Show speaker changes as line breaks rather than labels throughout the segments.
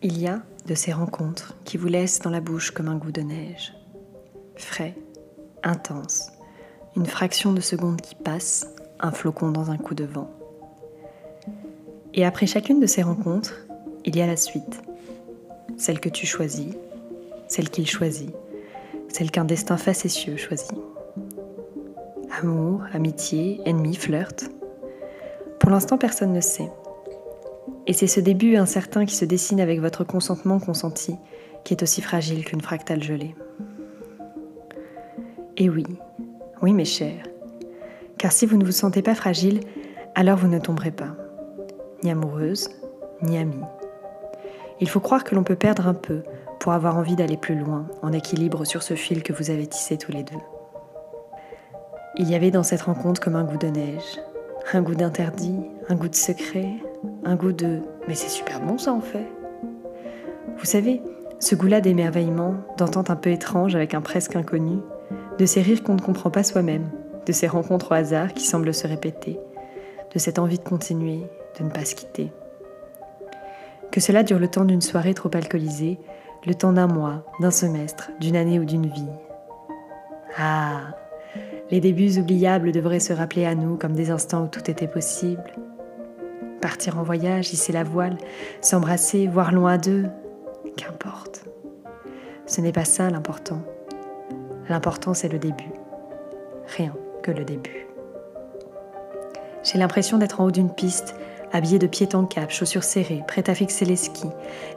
Il y a de ces rencontres qui vous laissent dans la bouche comme un goût de neige. Frais, intense, une fraction de seconde qui passe, un flocon dans un coup de vent. Et après chacune de ces rencontres, il y a la suite. Celle que tu choisis, celle qu'il choisit, celle qu'un destin facétieux choisit. Amour, amitié, ennemi, flirt. Pour l'instant, personne ne sait. Et c'est ce début incertain qui se dessine avec votre consentement consenti qui est aussi fragile qu'une fractale gelée. Et oui, oui mes chers, car si vous ne vous sentez pas fragile, alors vous ne tomberez pas, ni amoureuse, ni amie. Il faut croire que l'on peut perdre un peu pour avoir envie d'aller plus loin, en équilibre sur ce fil que vous avez tissé tous les deux. Il y avait dans cette rencontre comme un goût de neige, un goût d'interdit, un goût de secret, un goût de mais c'est super bon ça en fait. Vous savez, ce goût-là d'émerveillement, d'entente un peu étrange avec un presque inconnu, de ces rires qu'on ne comprend pas soi-même, de ces rencontres au hasard qui semblent se répéter, de cette envie de continuer, de ne pas se quitter. Que cela dure le temps d'une soirée trop alcoolisée, le temps d'un mois, d'un semestre, d'une année ou d'une vie. Ah, les débuts oubliables devraient se rappeler à nous comme des instants où tout était possible. Partir en voyage, hisser la voile, s'embrasser, voir loin d'eux, qu'importe. Ce n'est pas ça l'important. L'important, c'est le début. Rien que le début. J'ai l'impression d'être en haut d'une piste, habillée de pied en cap, chaussures serrées, prête à fixer les skis,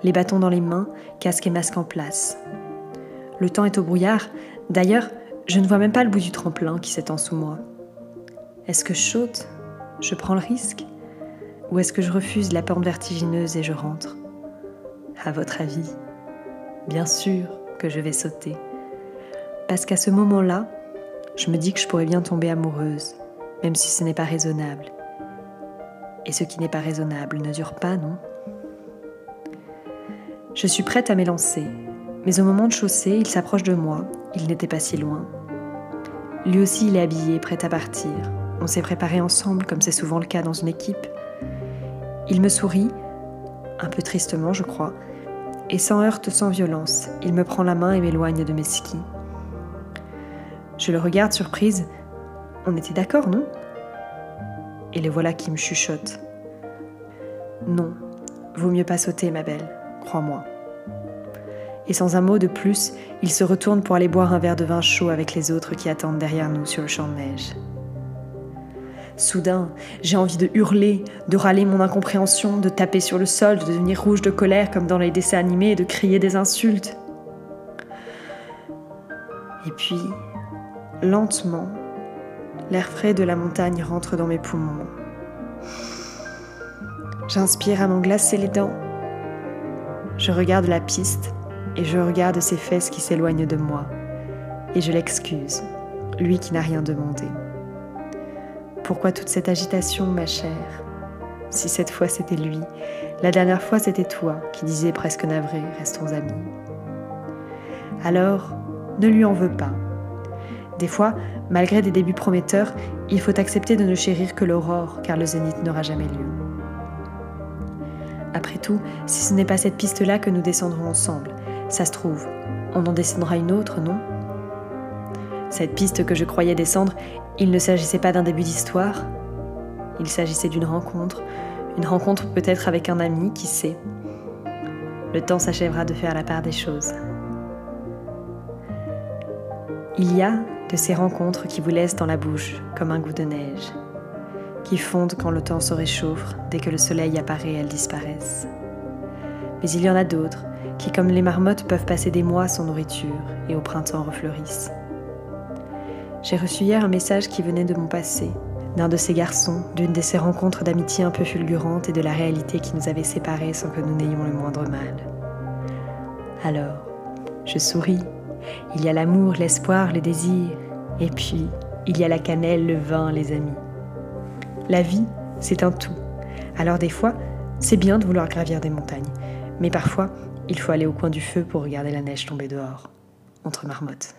les bâtons dans les mains, casque et masque en place. Le temps est au brouillard. D'ailleurs, je ne vois même pas le bout du tremplin qui s'étend sous moi. Est-ce que je saute? Je prends le risque? Ou est-ce que je refuse la pente vertigineuse et je rentre? À votre avis Bien sûr que je vais sauter. Parce qu'à ce moment-là, je me dis que je pourrais bien tomber amoureuse, même si ce n'est pas raisonnable. Et ce qui n'est pas raisonnable ne dure pas, non? Je suis prête à m'élancer, mais au moment de chausser, il s'approche de moi, il n'était pas si loin. Lui aussi, il est habillé, prêt à partir. On s'est préparé ensemble, comme c'est souvent le cas dans une équipe. Il me sourit, un peu tristement, je crois, et sans heurte, sans violence, il me prend la main et m'éloigne de mes skis. Je le regarde surprise. On était d'accord, non? Et le voilà qui me chuchote. Non, vaut mieux pas sauter, ma belle, crois-moi. Et sans un mot de plus, il se retourne pour aller boire un verre de vin chaud avec les autres qui attendent derrière nous sur le champ de neige. Soudain, j'ai envie de hurler, de râler mon incompréhension, de taper sur le sol, de devenir rouge de colère comme dans les dessins animés et de crier des insultes. Et puis, Lentement, l'air frais de la montagne rentre dans mes poumons. J'inspire à m'en glacer les dents. Je regarde la piste et je regarde ses fesses qui s'éloignent de moi. Et je l'excuse, lui qui n'a rien demandé. Pourquoi toute cette agitation, ma chère? Si cette fois c'était lui, la dernière fois c'était toi qui disais presque navré, restons amis. Alors, ne lui en veux pas. Des fois, malgré des débuts prometteurs, il faut accepter de ne chérir que l'aurore, car le zénith n'aura jamais lieu. Après tout, si ce n'est pas cette piste-là que nous descendrons ensemble, ça se trouve, on en descendra une autre, non? Cette piste que je croyais descendre, il ne s'agissait pas d'un début d'histoire, il s'agissait d'une rencontre, une rencontre peut-être avec un ami, qui sait. Le temps s'achèvera de faire la part des choses. Il y a de ces rencontres qui vous laissent dans la bouche comme un goût de neige, qui fondent quand le temps se réchauffe, dès que le soleil apparaît, elles disparaissent. Mais il y en a d'autres qui, comme les marmottes, peuvent passer des mois sans nourriture et au printemps refleurissent. J'ai reçu hier un message qui venait de mon passé, d'un de ces garçons, d'une de ces rencontres d'amitié un peu fulgurantes et de la réalité qui nous avait séparés sans que nous n'ayons le moindre mal. Alors, je souris il y a l'amour, l'espoir, le désir. Et puis, il y a la cannelle, le vin, les amis. La vie, c'est un tout. Alors des fois, c'est bien de vouloir gravir des montagnes. Mais parfois, il faut aller au coin du feu pour regarder la neige tomber dehors, entre marmottes.